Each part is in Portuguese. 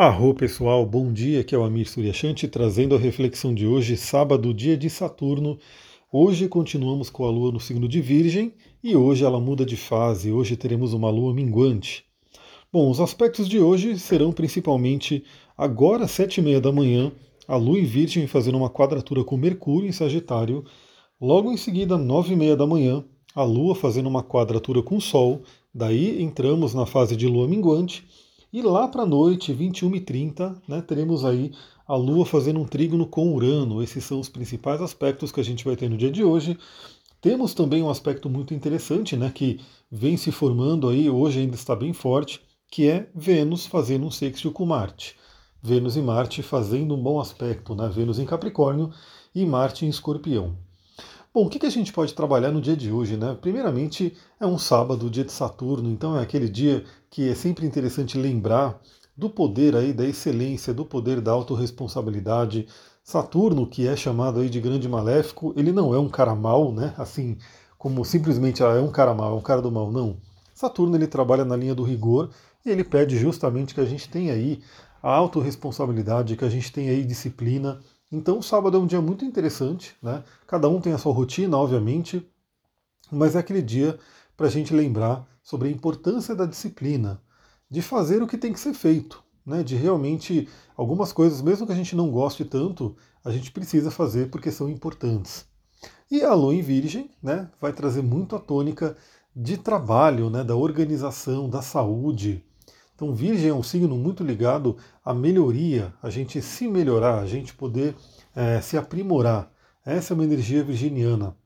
Arro pessoal, bom dia, aqui é o Amir Suryashanti trazendo a reflexão de hoje, sábado, dia de Saturno. Hoje continuamos com a Lua no signo de Virgem e hoje ela muda de fase, hoje teremos uma Lua minguante. Bom, os aspectos de hoje serão principalmente agora às sete e meia da manhã, a Lua em Virgem fazendo uma quadratura com Mercúrio em Sagitário, logo em seguida, nove e meia da manhã, a Lua fazendo uma quadratura com o Sol, daí entramos na fase de Lua minguante, e lá para a noite, 21h30, né, teremos aí a Lua fazendo um trígono com Urano. Esses são os principais aspectos que a gente vai ter no dia de hoje. Temos também um aspecto muito interessante, né, que vem se formando aí, hoje ainda está bem forte, que é Vênus fazendo um sextil com Marte. Vênus e Marte fazendo um bom aspecto, né? Vênus em Capricórnio e Marte em Escorpião. Bom, o que, a gente pode trabalhar no dia de hoje, né? Primeiramente, é um sábado, dia de Saturno, então é aquele dia que é sempre interessante lembrar do poder aí, da excelência, do poder da autorresponsabilidade. Saturno, que é chamado aí de grande maléfico, ele não é um cara mau, né? Assim, como simplesmente ah, é um cara mau, é um cara do mal, não. Saturno ele trabalha na linha do rigor e ele pede justamente que a gente tenha aí a autorresponsabilidade, que a gente tenha aí disciplina, então, o sábado é um dia muito interessante, né? Cada um tem a sua rotina, obviamente, mas é aquele dia para a gente lembrar sobre a importância da disciplina, de fazer o que tem que ser feito, né? De realmente algumas coisas, mesmo que a gente não goste tanto, a gente precisa fazer porque são importantes. E a lua em Virgem, né? Vai trazer muito a tônica de trabalho, né? Da organização, da saúde, então, Virgem é um signo muito ligado à melhoria, a gente se melhorar, a gente poder é, se aprimorar. Essa é uma energia virginiana.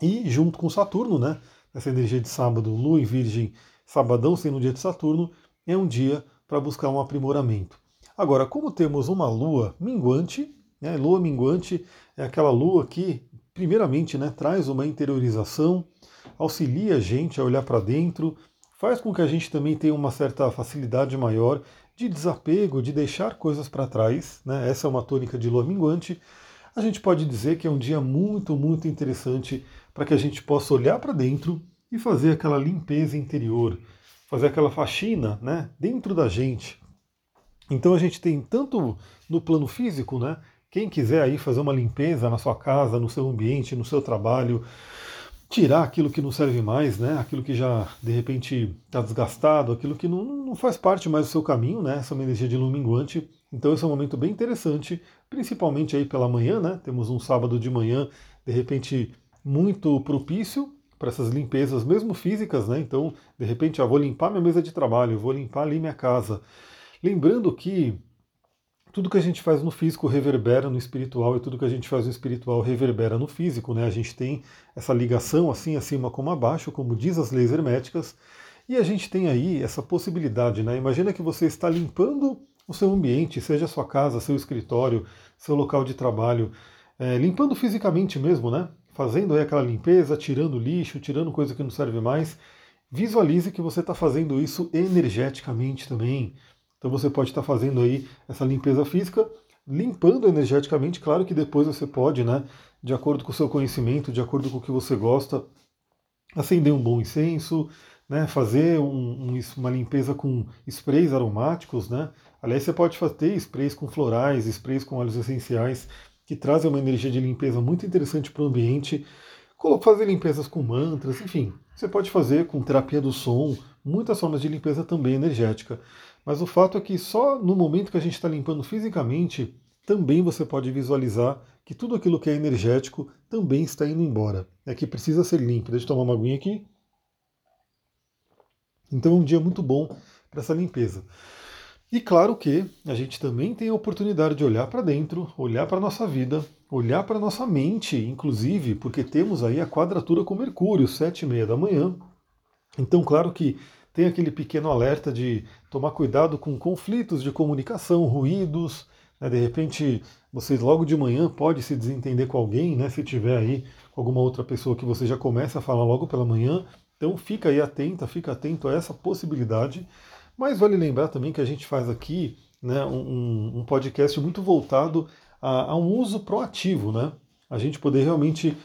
E junto com Saturno, né? Essa energia de sábado, Lua em Virgem, sabadão sendo um dia de Saturno, é um dia para buscar um aprimoramento. Agora, como temos uma Lua minguante, né? Lua minguante é aquela Lua que, primeiramente, né, traz uma interiorização, auxilia a gente a olhar para dentro, faz com que a gente também tenha uma certa facilidade maior de desapego, de deixar coisas para trás. Né? Essa é uma tônica de lua minguante. A gente pode dizer que é um dia muito, muito interessante para que a gente possa olhar para dentro e fazer aquela limpeza interior, fazer aquela faxina né, dentro da gente. Então a gente tem tanto no plano físico, né? Quem quiser aí fazer uma limpeza na sua casa, no seu ambiente, no seu trabalho, tirar aquilo que não serve mais, né? Aquilo que já de repente está desgastado, aquilo que não, não faz parte mais do seu caminho, né? Essa é uma energia de luminguante. Então esse é um momento bem interessante, principalmente aí pela manhã, né? Temos um sábado de manhã, de repente muito propício para essas limpezas, mesmo físicas, né? Então, de repente, eu vou limpar minha mesa de trabalho, vou limpar ali minha casa. Lembrando que tudo que a gente faz no físico reverbera no espiritual e tudo que a gente faz no espiritual reverbera no físico, né? A gente tem essa ligação assim acima como abaixo, como diz as leis herméticas, e a gente tem aí essa possibilidade, né? Imagina que você está limpando o seu ambiente, seja sua casa, seu escritório, seu local de trabalho, é, limpando fisicamente mesmo, né? Fazendo aí aquela limpeza, tirando lixo, tirando coisa que não serve mais. Visualize que você está fazendo isso energeticamente também. Então você pode estar fazendo aí essa limpeza física, limpando energeticamente, claro que depois você pode, né, de acordo com o seu conhecimento, de acordo com o que você gosta, acender um bom incenso, né, fazer um, um, uma limpeza com sprays aromáticos, né? Aliás, você pode fazer sprays com florais, sprays com óleos essenciais, que trazem uma energia de limpeza muito interessante para o ambiente. Fazer limpezas com mantras, enfim, você pode fazer com terapia do som, muitas formas de limpeza também energética. Mas o fato é que só no momento que a gente está limpando fisicamente, também você pode visualizar que tudo aquilo que é energético também está indo embora. É que precisa ser limpo. Deixa eu tomar uma aguinha aqui. Então é um dia muito bom para essa limpeza. E claro que a gente também tem a oportunidade de olhar para dentro, olhar para a nossa vida, olhar para a nossa mente, inclusive, porque temos aí a quadratura com Mercúrio, sete e meia da manhã. Então, claro que tem aquele pequeno alerta de tomar cuidado com conflitos de comunicação, ruídos. Né? De repente, você logo de manhã pode se desentender com alguém, né? se tiver aí alguma outra pessoa que você já começa a falar logo pela manhã. Então fica aí atenta, fica atento a essa possibilidade. Mas vale lembrar também que a gente faz aqui né, um, um podcast muito voltado a, a, um uso proativo, né? A gente poder realmente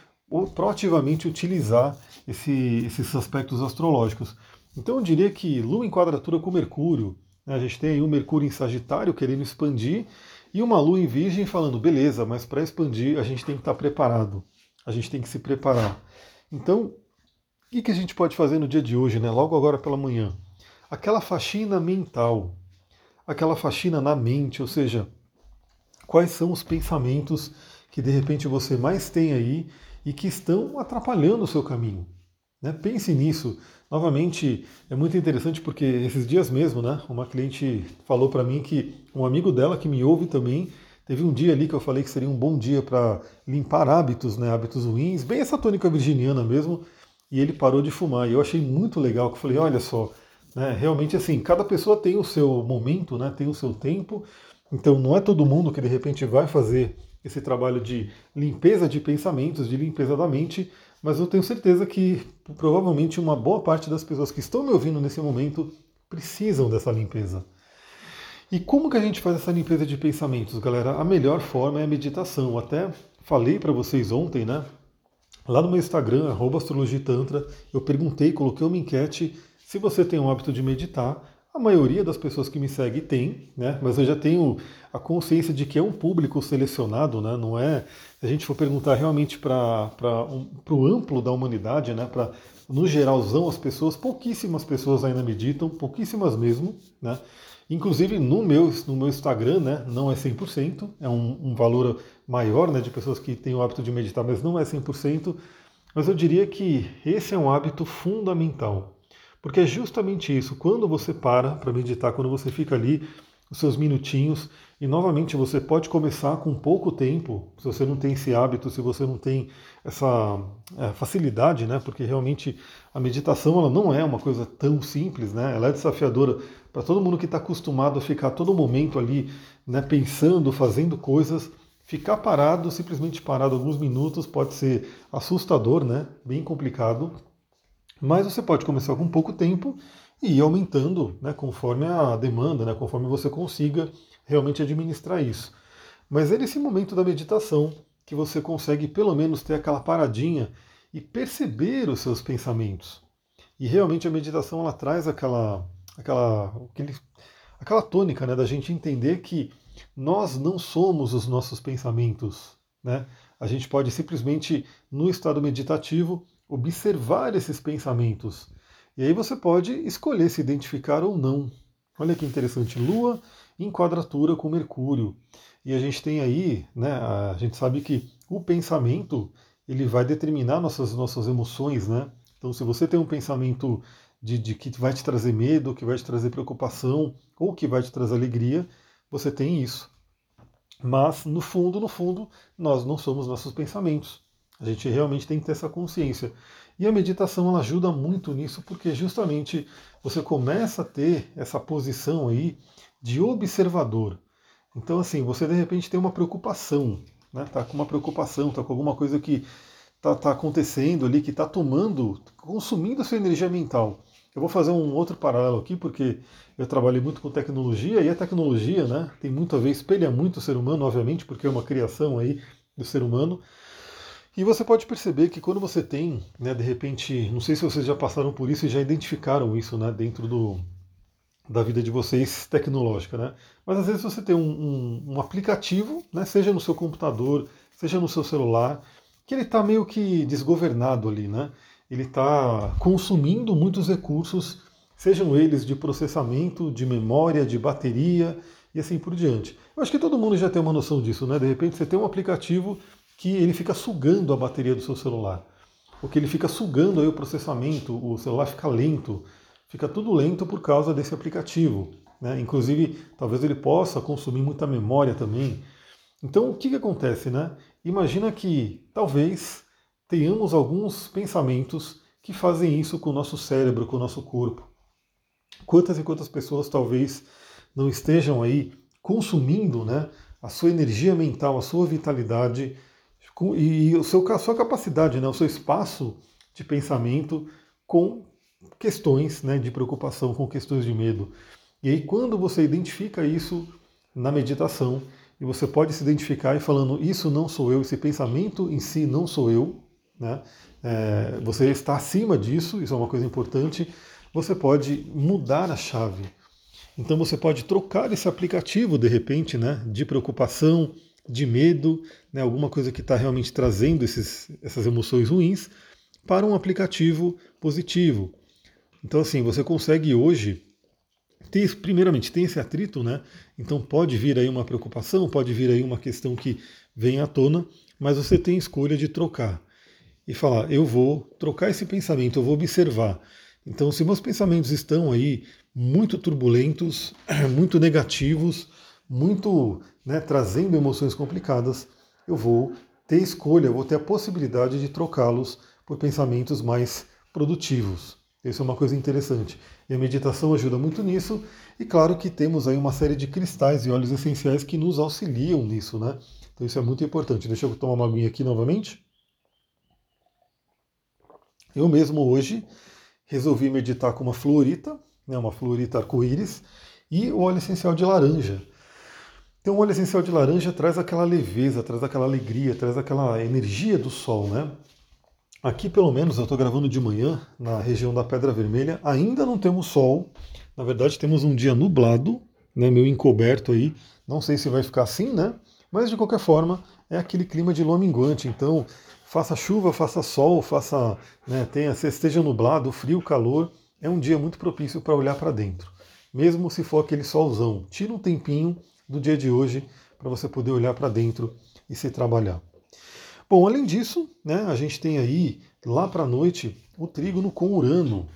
proativamente utilizar esse, esses aspectos astrológicos. Então eu diria que Lua em quadratura com Mercúrio, Né? A gente tem aí o Mercúrio em Sagitário querendo expandir e uma Lua em Virgem falando, beleza, mas para expandir a gente tem que estar tá preparado, a gente tem que se preparar. Então, o que a gente pode fazer no dia de hoje, né? logo agora pela manhã? Aquela faxina mental, aquela faxina na mente, ou seja, quais são os pensamentos que de repente você mais tem aí e que estão atrapalhando o seu caminho. Né? Pense nisso. Novamente, é muito interessante porque esses dias mesmo, né, uma cliente falou para mim que um amigo dela que me ouve também teve um dia ali que eu falei que seria um bom dia para limpar hábitos, né, hábitos ruins, bem essa tônica virginiana mesmo, e ele parou de fumar. E eu achei muito legal, que eu falei, olha só, né, realmente assim, cada pessoa tem o seu momento, né, tem o seu tempo, então não é todo mundo que de repente vai fazer esse trabalho de limpeza de pensamentos, de limpeza da mente, mas eu tenho certeza que provavelmente uma boa parte das pessoas que estão me ouvindo nesse momento precisam dessa limpeza. E como que a gente faz essa limpeza de pensamentos, galera? A melhor forma é a meditação. Até falei para vocês ontem, né? Lá no meu Instagram, astrologitantra, eu perguntei, coloquei uma enquete se você tem o hábito de meditar. A maioria das pessoas que me segue tem, né? Mas eu já tenho a consciência de que é um público selecionado, né? Não é. Se a gente for perguntar realmente para um, o amplo da humanidade, né? Para no geralzão as pessoas, pouquíssimas pessoas ainda meditam, pouquíssimas mesmo, né? Inclusive no meu, no meu Instagram, né, não é 100%, é um, um valor maior né, de pessoas que têm o hábito de meditar, mas não é 100%. Mas eu diria que esse é um hábito fundamental. Porque é justamente isso, quando você para para meditar, quando você fica ali os seus minutinhos, e novamente você pode começar com pouco tempo, se você não tem esse hábito, se você não tem essa é, facilidade, né? Porque realmente a meditação ela não é uma coisa tão simples, né? Ela é desafiadora para todo mundo que está acostumado a ficar todo momento ali, né? Pensando, fazendo coisas. Ficar parado, simplesmente parado alguns minutos, pode ser assustador, né? Bem complicado. Mas você pode começar com pouco tempo e ir aumentando né, conforme a demanda, né, conforme você consiga realmente administrar isso. Mas é nesse momento da meditação que você consegue pelo menos ter aquela paradinha e perceber os seus pensamentos. E realmente a meditação ela traz aquela, aquela, aquele, aquela tônica né, da gente entender que nós não somos os nossos pensamentos. Né? A gente pode simplesmente, no estado meditativo, observar esses pensamentos. E aí você pode escolher se identificar ou não. Olha que interessante, Lua em quadratura com Mercúrio. E a gente tem aí, né, a gente sabe que o pensamento ele vai determinar nossas, nossas emoções, né? Então se você tem um pensamento de, de que vai te trazer medo, que vai te trazer preocupação, ou que vai te trazer alegria, você tem isso. Mas no fundo, no fundo, nós não somos nossos pensamentos. A gente realmente tem que ter essa consciência. E a meditação ela ajuda muito nisso, porque justamente você começa a ter essa posição aí de observador. Então, assim, você de repente tem uma preocupação, né? Tá com uma preocupação, tá com alguma coisa que tá, tá acontecendo ali, que está tomando, consumindo a sua energia mental. Eu vou fazer um outro paralelo aqui, porque eu trabalhei muito com tecnologia, e a tecnologia né, tem muito a ver, espelha muito o ser humano, obviamente, porque é uma criação aí do ser humano. E você pode perceber que quando você tem, né, de repente, não sei se vocês já passaram por isso e já identificaram isso né, dentro do, da vida de vocês tecnológica, né? Mas às vezes você tem um, um, um aplicativo, né, seja no seu computador, seja no seu celular, que ele está meio que desgovernado ali, né? Ele está consumindo muitos recursos, sejam eles de processamento, de memória, de bateria e assim por diante. Eu acho que todo mundo já tem uma noção disso, né? De repente você tem um aplicativo que ele fica sugando a bateria do seu celular. Ou que ele fica sugando aí o processamento, o celular fica lento, fica tudo lento por causa desse aplicativo. Né? Inclusive, talvez ele possa consumir muita memória também. Então, o que, que acontece? Né? Imagina que talvez tenhamos alguns pensamentos que fazem isso com o nosso cérebro, com o nosso corpo. Quantas e quantas pessoas talvez não estejam aí consumindo né, a sua energia mental, a sua vitalidade e o seu, a sua capacidade, né, o seu espaço de pensamento com questões né, de preocupação, com questões de medo. E aí, quando você identifica isso na meditação, e você pode se identificar e falando, isso não sou eu, esse pensamento em si não sou eu, né? É, você está acima disso, isso é uma coisa importante, você pode mudar a chave. Então você pode trocar esse aplicativo de repente, né, de preocupação, de medo, né, alguma coisa que está realmente trazendo esses, essas emoções ruins, para um aplicativo positivo. Então assim, você consegue hoje ter, primeiramente, tem esse atrito, né? Então pode vir aí uma preocupação, pode vir aí uma questão que vem à tona, mas você tem escolha de trocar e falar: eu vou trocar esse pensamento, eu vou observar. Então, se meus pensamentos estão aí muito turbulentos, muito negativos, muito né, trazendo emoções complicadas, eu vou ter escolha, vou ter a possibilidade de trocá-los por pensamentos mais produtivos. Isso é uma coisa interessante. E a meditação ajuda muito nisso. E claro que temos aí uma série de cristais e óleos essenciais que nos auxiliam nisso, né? Então isso é muito importante. Deixa eu tomar uma aguinha aqui novamente. Eu mesmo hoje resolvi meditar com uma fluorita, né, uma fluorita arco-íris, e o óleo essencial de laranja. Então o óleo essencial de laranja traz aquela leveza, traz aquela alegria, traz aquela energia do sol, né? Aqui pelo menos eu estou gravando de manhã, na região da Pedra Vermelha, ainda não temos sol. Na verdade temos um dia nublado, né, meio encoberto aí. Não sei se vai ficar assim, né? Mas de qualquer forma é aquele clima de lua minguante. Então faça chuva, faça sol, faça, né, tenha, esteja nublado, frio, calor, é um dia muito propício para olhar para dentro. Mesmo se for aquele solzão, tira um tempinho do dia de hoje para você poder olhar para dentro e se trabalhar. Bom, além disso, né, a gente tem aí lá para a noite o trígono com Urano,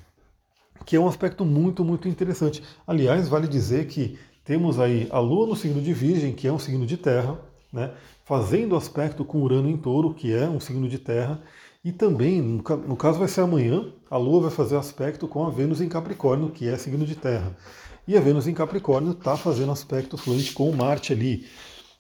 que é um aspecto muito, muito interessante. Aliás, vale dizer que temos aí a Lua no signo de Virgem, que é um signo de terra, né, fazendo aspecto com Urano em touro, que é um signo de terra, e também, no caso vai ser amanhã, a Lua vai fazer aspecto com a Vênus em Capricórnio, que é signo de terra. E a Vênus em Capricórnio está fazendo aspecto fluente com o Marte ali.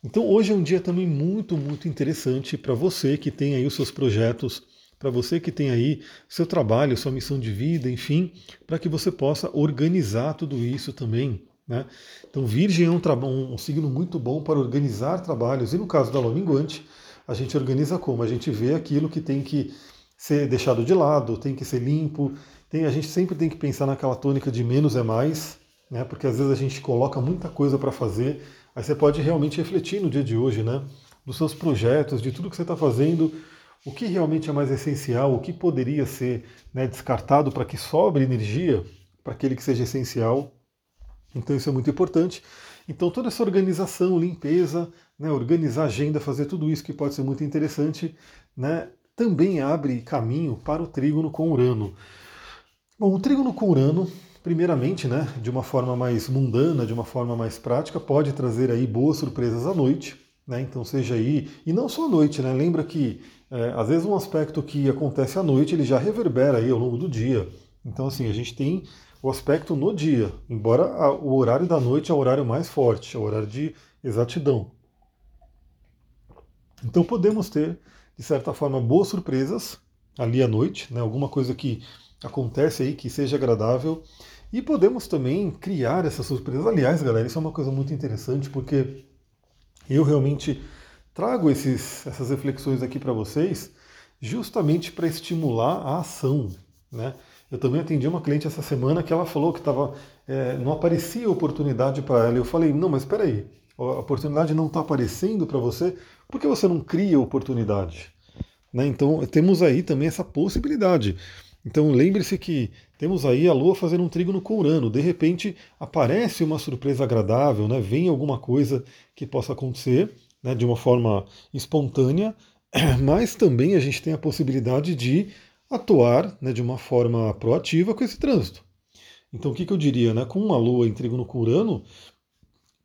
Então hoje é um dia também muito, muito interessante para você que tem aí os seus projetos, para você que tem aí seu trabalho, sua missão de vida, enfim, para que você possa organizar tudo isso também né? Então, Virgem é um, um, signo muito bom para organizar trabalhos, e no caso da Lua Minguante, a gente organiza como? A gente vê aquilo que tem que ser deixado de lado, tem que ser limpo, tem, a gente sempre tem que pensar naquela tônica de menos é mais, né? porque às vezes a gente coloca muita coisa para fazer, aí você pode realmente refletir no dia de hoje, né? dos seus projetos, de tudo que você está fazendo, o que realmente é mais essencial, o que poderia ser né, descartado para que sobre energia para aquele que seja essencial. Então isso é muito importante. Então toda essa organização, limpeza, né, organizar a agenda, fazer tudo isso que pode ser muito interessante, né, também abre caminho para o trígono com Urano. Bom, o trígono com Urano, primeiramente, né, de uma forma mais mundana, de uma forma mais prática, pode trazer aí boas surpresas à noite. Né, então seja aí, e não só à noite, né, lembra que é, às vezes um aspecto que acontece à noite ele já reverbera aí ao longo do dia. Então assim, a gente tem o aspecto no dia, embora o horário da noite é o horário mais forte, é o horário de exatidão. Então podemos ter, de certa forma, boas surpresas ali à noite, né? alguma coisa que acontece aí que seja agradável. E podemos também criar essas surpresas. Aliás, galera, isso é uma coisa muito interessante porque eu realmente trago esses, essas reflexões aqui para vocês justamente para estimular a ação. Né? Eu também atendi uma cliente essa semana que ela falou que tava, é, não aparecia oportunidade para ela. Eu falei, não, mas espera aí, a oportunidade não está aparecendo para você, por que você não cria oportunidade? Né? Então temos aí também essa possibilidade. Então lembre-se que temos aí a Lua fazendo um trígono com Urano. De repente aparece uma surpresa agradável, né? vem alguma coisa que possa acontecer né? de uma forma espontânea, mas também a gente tem a possibilidade de atuar né, de uma forma proativa com esse trânsito. Então, o que, que eu diria? Né? Com uma lua em trígono com Urano,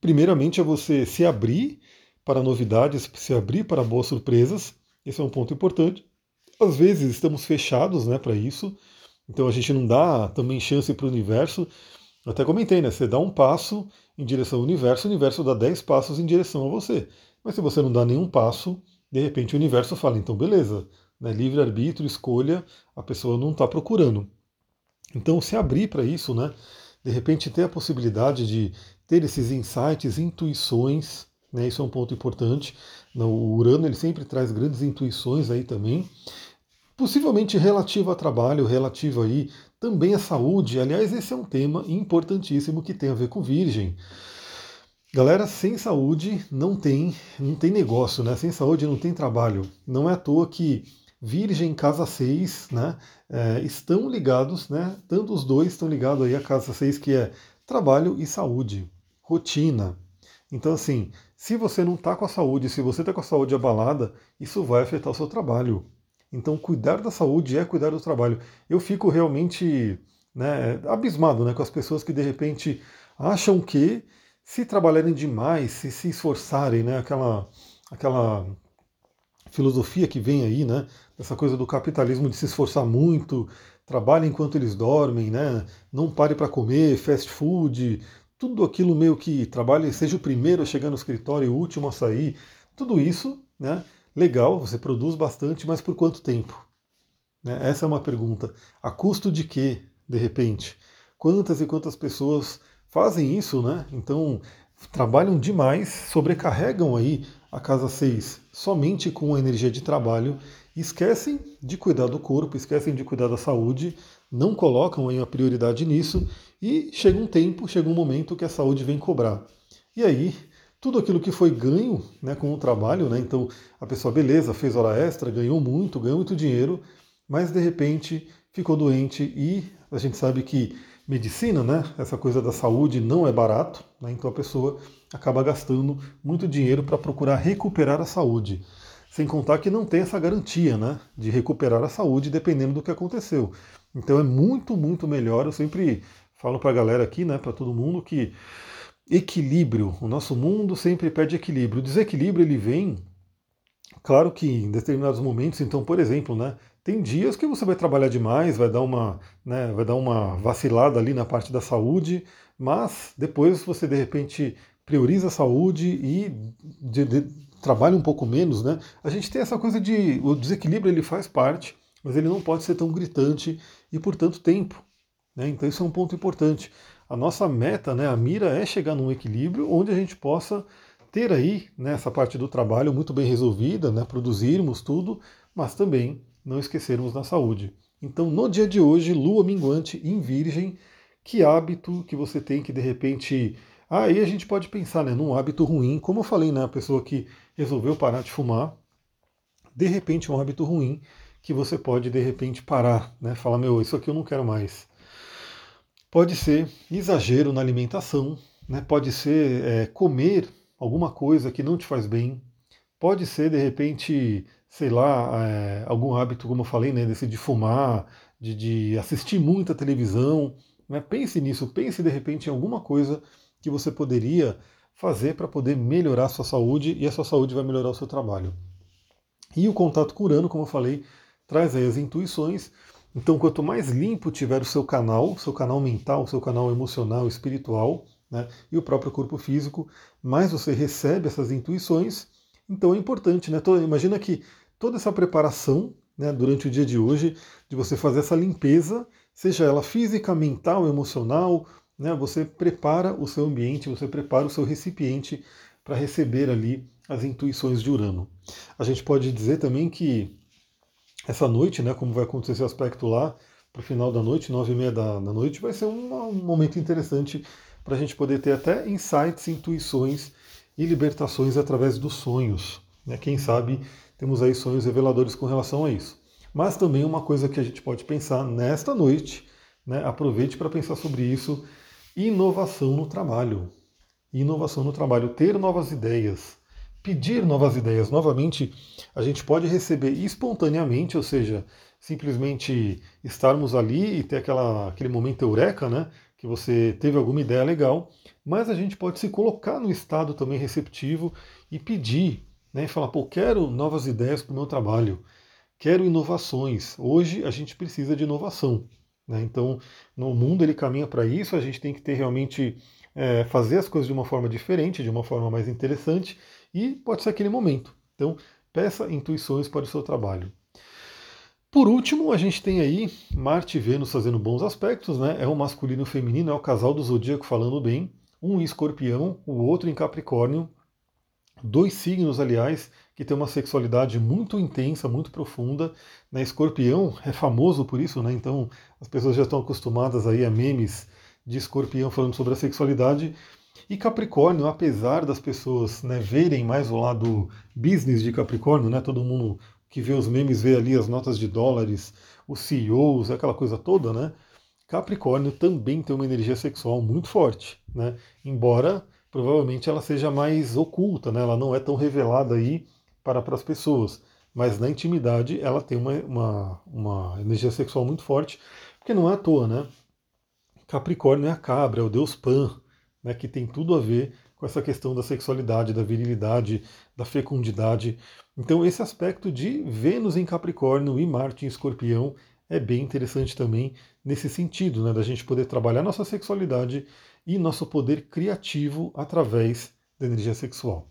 primeiramente é você se abrir para novidades, se abrir para boas surpresas. Esse é um ponto importante. Às vezes estamos fechados né, para isso, então a gente não dá também chance para o universo. Eu até comentei, né? Você dá um passo em direção ao universo, o universo dá 10 passos em direção a você. Mas se você não dá nenhum passo, de repente o universo fala, então beleza, né, livre-arbítrio, escolha, a pessoa não está procurando. Então, se abrir para isso, né, de repente ter a possibilidade de ter esses insights, intuições, né, isso é um ponto importante. O Urano ele sempre traz grandes intuições aí também. possivelmente relativa a trabalho, relativa aí também à saúde. Aliás, esse é um tema importantíssimo que tem a ver com Virgem. Galera, sem saúde não tem, não tem negócio, né? Sem saúde não tem trabalho. Não é à toa que Virgem Casa 6, né? É, estão ligados, né? Tanto os dois estão ligados aí à Casa 6, que é trabalho e saúde, rotina. Então, assim, se você não está com a saúde, se você está com a saúde abalada, isso vai afetar o seu trabalho. Então, cuidar da saúde é cuidar do trabalho. Eu fico realmente né, abismado né, com as pessoas que de repente acham que se trabalharem demais, se se esforçarem, né, aquela, aquela filosofia que vem aí, né, essa coisa do capitalismo de se esforçar muito, trabalhe enquanto eles dormem, né, não pare para comer, fast food, tudo aquilo meio que trabalhe, seja o primeiro a chegar no escritório e o último a sair, tudo isso, né, legal, você produz bastante, mas por quanto tempo? Né, essa é uma pergunta. A custo de quê, de repente? Quantas e quantas pessoas fazem isso, né? Então trabalham demais, sobrecarregam aí a casa 6 somente com a energia de trabalho, esquecem de cuidar do corpo, esquecem de cuidar da saúde, não colocam aí a prioridade nisso e chega um tempo, chega um momento que a saúde vem cobrar. E aí, tudo aquilo que foi ganho né, com o trabalho, né, então a pessoa, beleza, fez hora extra, ganhou muito, ganhou muito dinheiro, mas de repente ficou doente e a gente sabe que medicina, né? Essa coisa da saúde não é barato, né? então a pessoa acaba gastando muito dinheiro para procurar recuperar a saúde. Sem contar que não tem essa garantia né, de recuperar a saúde dependendo do que aconteceu. Então é muito, muito melhor. Eu sempre falo para a galera aqui, né, para todo mundo, que equilíbrio, o nosso mundo sempre pede equilíbrio. O desequilíbrio ele vem, claro que em determinados momentos, então, por exemplo, né, tem dias que você vai trabalhar demais, vai dar uma, né, vai dar uma vacilada ali na parte da saúde, mas depois você de repente prioriza a saúde e de, de, trabalha um pouco menos, né? A gente tem essa coisa de o desequilíbrio ele faz parte, mas ele não pode ser tão gritante e por tanto tempo. Né? Então isso é um ponto importante. A nossa meta, né, a mira é chegar num equilíbrio onde a gente possa ter aí né, essa parte do trabalho muito bem resolvida, né, produzirmos tudo, mas também não esquecermos da saúde. Então, no dia de hoje, lua minguante em Virgem, que hábito que você tem que de repente. Aí a gente pode pensar né, num hábito ruim, como eu falei, né, a pessoa que resolveu parar de fumar, de repente um hábito ruim que você pode de repente parar, né, falar, meu, isso aqui eu não quero mais. Pode ser exagero na alimentação, né, pode ser é, comer alguma coisa que não te faz bem, pode ser de repente sei lá, é, algum hábito, como eu falei, né, desse de fumar, de, de assistir muita televisão. Né? Pense nisso, pense de repente em alguma coisa que você poderia fazer para poder melhorar a sua saúde e a sua saúde vai melhorar o seu trabalho. E o contato com Urano, como eu falei, traz aí as intuições. Então, quanto mais limpo tiver o seu canal, seu canal mental, seu canal emocional, espiritual, né, e o próprio corpo físico, mais você recebe essas intuições. Então é importante, né? Imagina que toda essa preparação né, durante o dia de hoje, de você fazer essa limpeza, seja ela física, mental, emocional, né, você prepara o seu ambiente, você prepara o seu recipiente para receber ali as intuições de Urano. A gente pode dizer também que essa noite, né, como vai acontecer esse aspecto lá, para o final da noite, nove e meia da, da noite, vai ser um, um momento interessante para a gente poder ter até insights, intuições e libertações através dos sonhos. Né? Quem sabe temos aí sonhos reveladores com relação a isso. Mas também uma coisa que a gente pode pensar nesta noite, né, aproveite para pensar sobre isso, inovação no trabalho. Inovação no trabalho, ter novas ideias, pedir novas ideias. Novamente, a gente pode receber espontaneamente, ou seja, simplesmente estarmos ali e ter aquela, aquele momento eureka, né? Que você teve alguma ideia legal, mas a gente pode se colocar no estado também receptivo e pedir né, e falar, pô, quero novas ideias para o meu trabalho, quero inovações. Hoje a gente precisa de inovação. Né? Então, no mundo ele caminha para isso, a gente tem que ter realmente é, fazer as coisas de uma forma diferente, de uma forma mais interessante, e pode ser aquele momento. Então, peça intuições para o seu trabalho. Por último, a gente tem aí Marte e Vênus fazendo bons aspectos, né? É o masculino e o feminino, é o casal do zodíaco falando bem, um em escorpião, o outro em Capricórnio, Dois signos, aliás, que tem uma sexualidade muito intensa, muito profunda. Né? Escorpião é famoso por isso, né? Então as pessoas já estão acostumadas aí a memes de escorpião falando sobre a sexualidade. E Capricórnio, apesar das pessoas né, verem mais o lado business de Capricórnio, né? Todo mundo que vê os memes vê ali as notas de dólares, os CEOs, aquela coisa toda, né? Capricórnio também tem uma energia sexual muito forte, né? Embora provavelmente ela seja mais oculta, né? Ela não é tão revelada aí para, para as pessoas, mas na intimidade ela tem uma, uma, uma energia sexual muito forte, porque não é à toa, né? Capricórnio é a cabra, é o deus Pan, né? Que tem tudo a ver com essa questão da sexualidade, da virilidade, da fecundidade. Então, esse aspecto de Vênus em Capricórnio e Marte em Escorpião é bem interessante também nesse sentido, né, da gente poder trabalhar nossa sexualidade e nosso poder criativo através da energia sexual.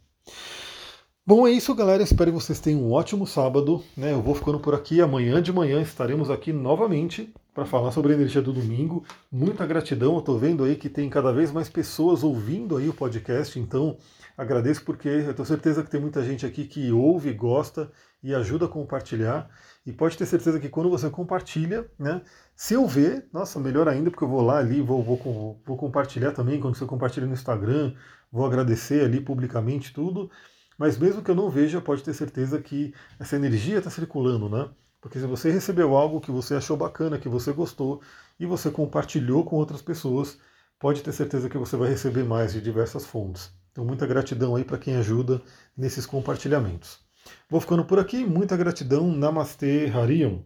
Bom, é isso, galera. Espero que vocês tenham um ótimo sábado. Né? Eu vou ficando por aqui. Amanhã de manhã estaremos aqui novamente para falar sobre a energia do domingo. Muita gratidão. Eu estou vendo aí que tem cada vez mais pessoas ouvindo aí o podcast. Então, agradeço porque eu tenho certeza que tem muita gente aqui que ouve, gosta e ajuda a compartilhar. E pode ter certeza que quando você compartilha, né? Se eu ver, nossa, melhor ainda, porque eu vou lá ali, vou, vou, vou compartilhar também. Quando você compartilha no Instagram, vou agradecer ali publicamente tudo. Mas mesmo que eu não veja, pode ter certeza que essa energia está circulando, né? Porque se você recebeu algo que você achou bacana, que você gostou, e você compartilhou com outras pessoas, pode ter certeza que você vai receber mais de diversas fontes. Então, muita gratidão aí para quem ajuda nesses compartilhamentos. Vou ficando por aqui, muita gratidão. Namastê, Hariam.